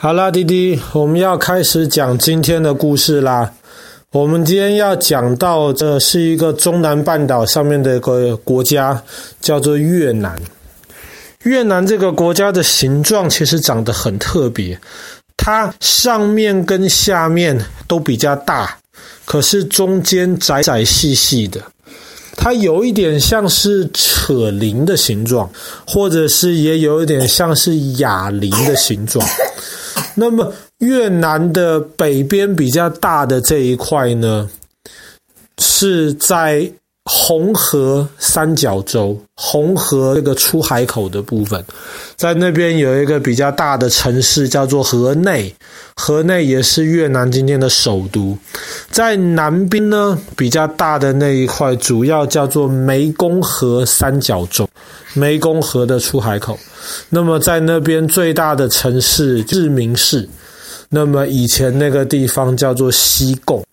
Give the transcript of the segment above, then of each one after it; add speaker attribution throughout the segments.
Speaker 1: 好啦，弟弟，我们要开始讲今天的故事啦。我们今天要讲到的是一个中南半岛上面的一个国家，叫做越南。越南这个国家的形状其实长得很特别，它上面跟下面都比较大，可是中间窄窄细细的。它有一点像是扯铃的形状，或者是也有一点像是哑铃的形状。那么越南的北边比较大的这一块呢，是在红河三角洲，红河这个出海口的部分，在那边有一个比较大的城市叫做河内，河内也是越南今天的首都。在南边呢，比较大的那一块主要叫做湄公河三角洲，湄公河的出海口。那么在那边最大的城市志明市，那么以前那个地方叫做西贡。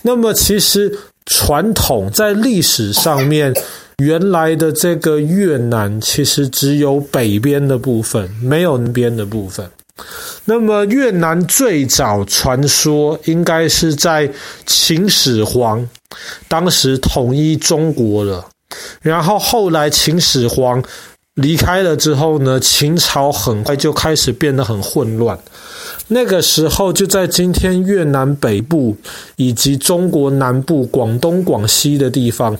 Speaker 1: 那么其实传统在历史上面，原来的这个越南其实只有北边的部分，没有南边的部分。那么越南最早传说应该是在秦始皇当时统一中国了，然后后来秦始皇。离开了之后呢，秦朝很快就开始变得很混乱。那个时候，就在今天越南北部以及中国南部、广东、广西的地方，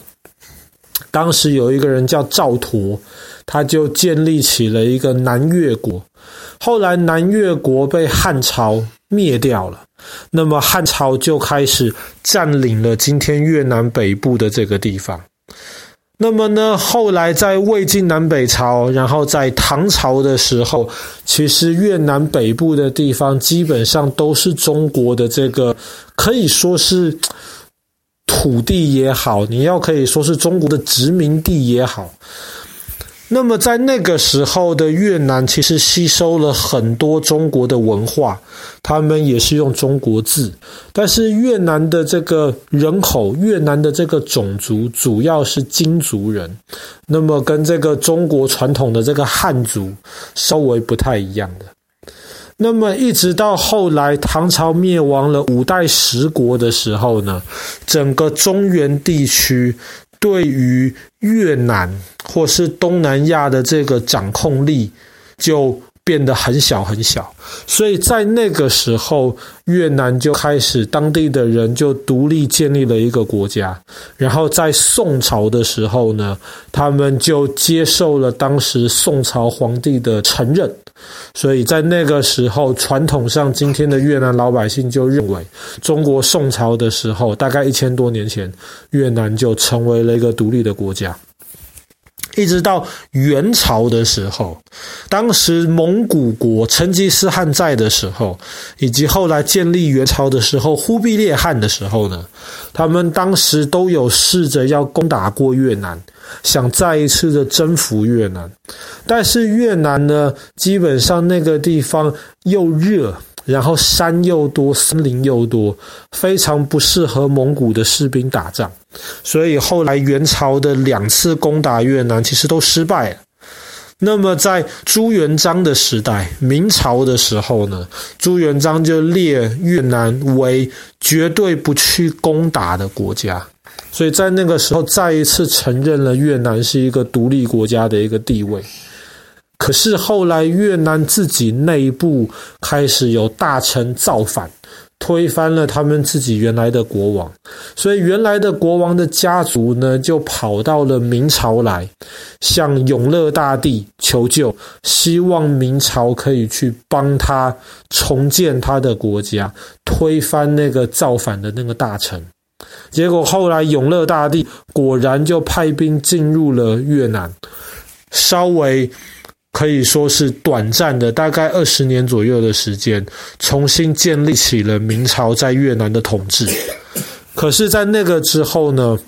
Speaker 1: 当时有一个人叫赵佗，他就建立起了一个南越国。后来，南越国被汉朝灭掉了，那么汉朝就开始占领了今天越南北部的这个地方。那么呢，后来在魏晋南北朝，然后在唐朝的时候，其实越南北部的地方基本上都是中国的这个，可以说是土地也好，你要可以说是中国的殖民地也好。那么在那个时候的越南，其实吸收了很多中国的文化，他们也是用中国字。但是越南的这个人口，越南的这个种族主要是金族人，那么跟这个中国传统的这个汉族稍微不太一样的。那么一直到后来唐朝灭亡了五代十国的时候呢，整个中原地区。对于越南或是东南亚的这个掌控力就变得很小很小，所以在那个时候，越南就开始当地的人就独立建立了一个国家，然后在宋朝的时候呢，他们就接受了当时宋朝皇帝的承认。所以在那个时候，传统上，今天的越南老百姓就认为，中国宋朝的时候，大概一千多年前，越南就成为了一个独立的国家。一直到元朝的时候，当时蒙古国成吉思汗在的时候，以及后来建立元朝的时候，忽必烈汗的时候呢，他们当时都有试着要攻打过越南，想再一次的征服越南，但是越南呢，基本上那个地方又热。然后山又多，森林又多，非常不适合蒙古的士兵打仗，所以后来元朝的两次攻打越南其实都失败了。那么在朱元璋的时代，明朝的时候呢，朱元璋就列越南为绝对不去攻打的国家，所以在那个时候再一次承认了越南是一个独立国家的一个地位。可是后来越南自己内部开始有大臣造反，推翻了他们自己原来的国王，所以原来的国王的家族呢，就跑到了明朝来，向永乐大帝求救，希望明朝可以去帮他重建他的国家，推翻那个造反的那个大臣。结果后来永乐大帝果然就派兵进入了越南，稍微。可以说是短暂的，大概二十年左右的时间，重新建立起了明朝在越南的统治。可是，在那个之后呢，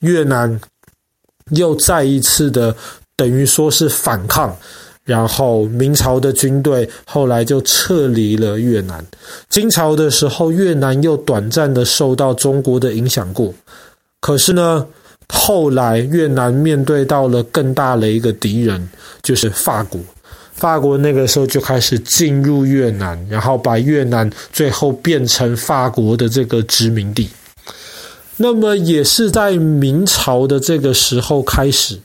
Speaker 1: 越南又再一次的等于说是反抗，然后明朝的军队后来就撤离了越南。金朝的时候，越南又短暂的受到中国的影响过，可是呢，后来越南面对到了更大的一个敌人，就是法国。法国那个时候就开始进入越南，然后把越南最后变成法国的这个殖民地。那么也是在明朝的这个时候开始，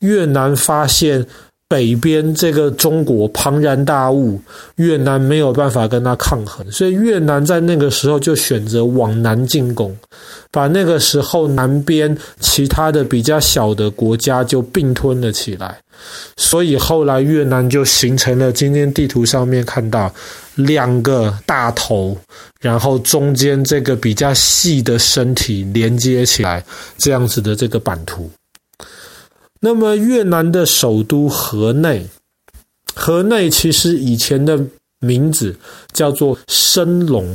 Speaker 1: 越南发现。北边这个中国庞然大物，越南没有办法跟他抗衡，所以越南在那个时候就选择往南进攻，把那个时候南边其他的比较小的国家就并吞了起来。所以后来越南就形成了今天地图上面看到两个大头，然后中间这个比较细的身体连接起来这样子的这个版图。那么越南的首都河内，河内其实以前的名字叫做升龙。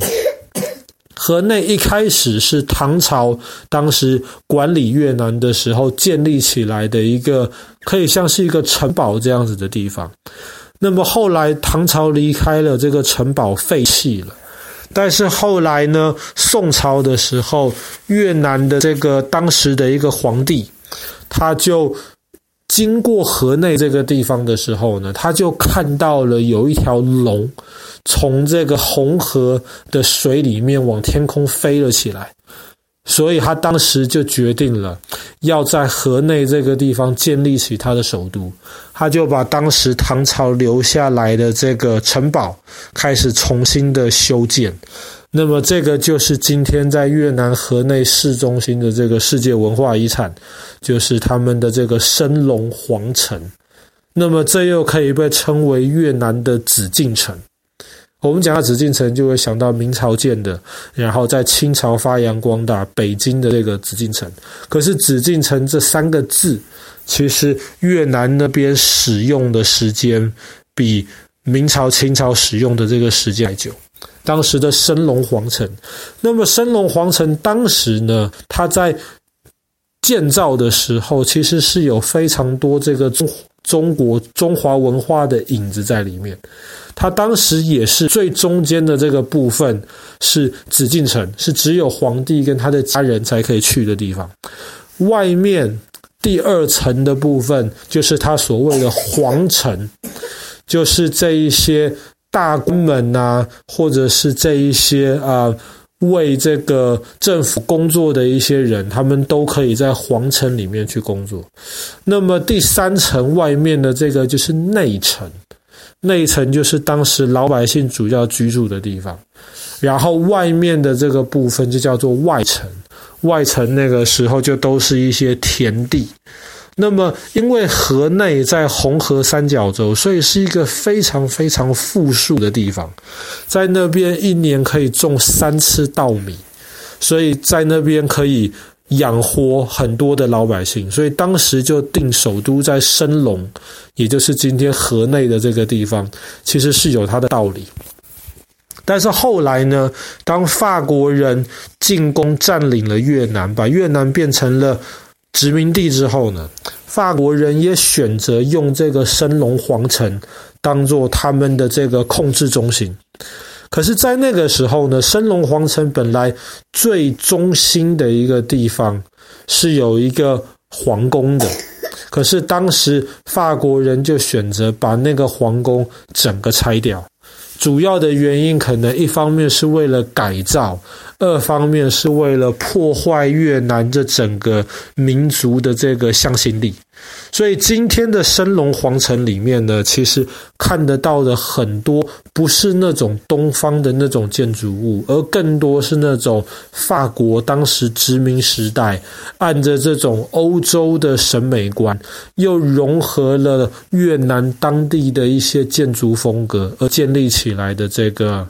Speaker 1: 河内一开始是唐朝当时管理越南的时候建立起来的一个，可以像是一个城堡这样子的地方。那么后来唐朝离开了，这个城堡废弃了。但是后来呢，宋朝的时候，越南的这个当时的一个皇帝，他就。经过河内这个地方的时候呢，他就看到了有一条龙从这个红河的水里面往天空飞了起来，所以他当时就决定了要在河内这个地方建立起他的首都。他就把当时唐朝留下来的这个城堡开始重新的修建。那么这个就是今天在越南河内市中心的这个世界文化遗产，就是他们的这个升龙皇城。那么这又可以被称为越南的紫禁城。我们讲到紫禁城，就会想到明朝建的，然后在清朝发扬光大，北京的这个紫禁城。可是紫禁城这三个字，其实越南那边使用的时间比明朝、清朝使用的这个时间还久。当时的升龙皇城，那么升龙皇城当时呢，它在建造的时候，其实是有非常多这个中中国中华文化的影子在里面。它当时也是最中间的这个部分是紫禁城，是只有皇帝跟他的家人才可以去的地方。外面第二层的部分就是他所谓的皇城，就是这一些。大官们呐，或者是这一些啊，为这个政府工作的一些人，他们都可以在皇城里面去工作。那么第三层外面的这个就是内城，内城就是当时老百姓主要居住的地方。然后外面的这个部分就叫做外城，外城那个时候就都是一些田地。那么，因为河内在红河三角洲，所以是一个非常非常富庶的地方，在那边一年可以种三次稻米，所以在那边可以养活很多的老百姓，所以当时就定首都在升龙，也就是今天河内的这个地方，其实是有它的道理。但是后来呢，当法国人进攻占领了越南，把越南变成了殖民地之后呢，法国人也选择用这个升龙皇城当做他们的这个控制中心。可是，在那个时候呢，升龙皇城本来最中心的一个地方是有一个皇宫的，可是当时法国人就选择把那个皇宫整个拆掉。主要的原因可能一方面是为了改造，二方面是为了破坏越南这整个民族的这个向心力。所以今天的升龙皇城里面呢，其实看得到的很多不是那种东方的那种建筑物，而更多是那种法国当时殖民时代按着这种欧洲的审美观，又融合了越南当地的一些建筑风格而建立起来的这个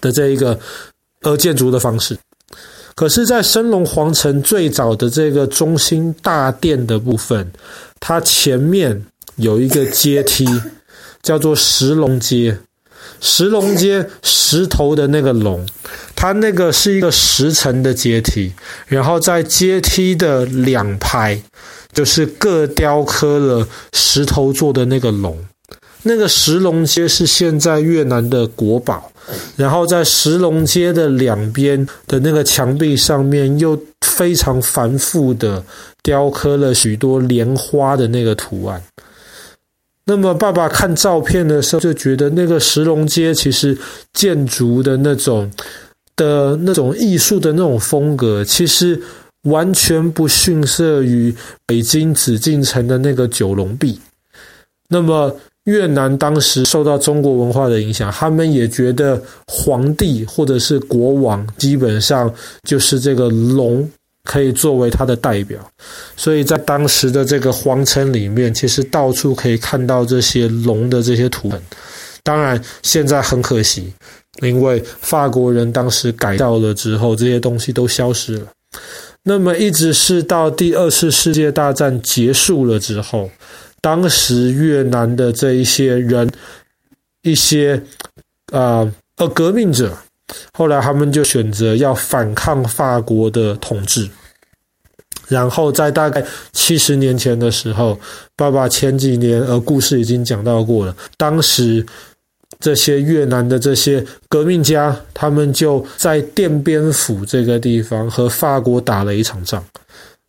Speaker 1: 的这一个呃建筑的方式。可是，在升龙皇城最早的这个中心大殿的部分，它前面有一个阶梯，叫做石龙阶。石龙阶，石头的那个龙，它那个是一个十层的阶梯，然后在阶梯的两排，就是各雕刻了石头做的那个龙。那个石龙街是现在越南的国宝，然后在石龙街的两边的那个墙壁上面，又非常繁复的雕刻了许多莲花的那个图案。那么爸爸看照片的时候，就觉得那个石龙街其实建筑的那种的那种艺术的那种风格，其实完全不逊色于北京紫禁城的那个九龙壁。那么越南当时受到中国文化的影响，他们也觉得皇帝或者是国王基本上就是这个龙。可以作为他的代表，所以在当时的这个皇城里面，其实到处可以看到这些龙的这些图腾。当然，现在很可惜，因为法国人当时改造了之后，这些东西都消失了。那么，一直是到第二次世界大战结束了之后，当时越南的这一些人，一些啊呃革命者。后来他们就选择要反抗法国的统治，然后在大概七十年前的时候，爸爸前几年呃故事已经讲到过了，当时这些越南的这些革命家，他们就在奠边府这个地方和法国打了一场仗。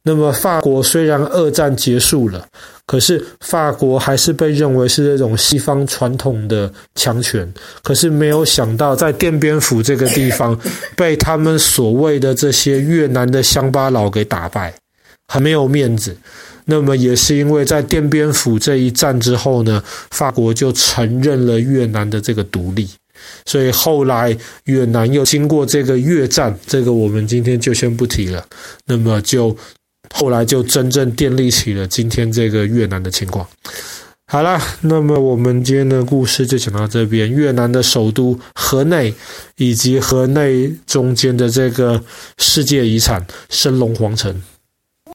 Speaker 1: 那么法国虽然二战结束了，可是法国还是被认为是这种西方传统的强权。可是没有想到，在奠边府这个地方，被他们所谓的这些越南的乡巴佬给打败，很没有面子。那么也是因为在奠边府这一战之后呢，法国就承认了越南的这个独立。所以后来越南又经过这个越战，这个我们今天就先不提了。那么就。后来就真正建立起了今天这个越南的情况。好了，那么我们今天的故事就讲到这边。越南的首都河内，以及河内中间的这个世界遗产升龙皇城。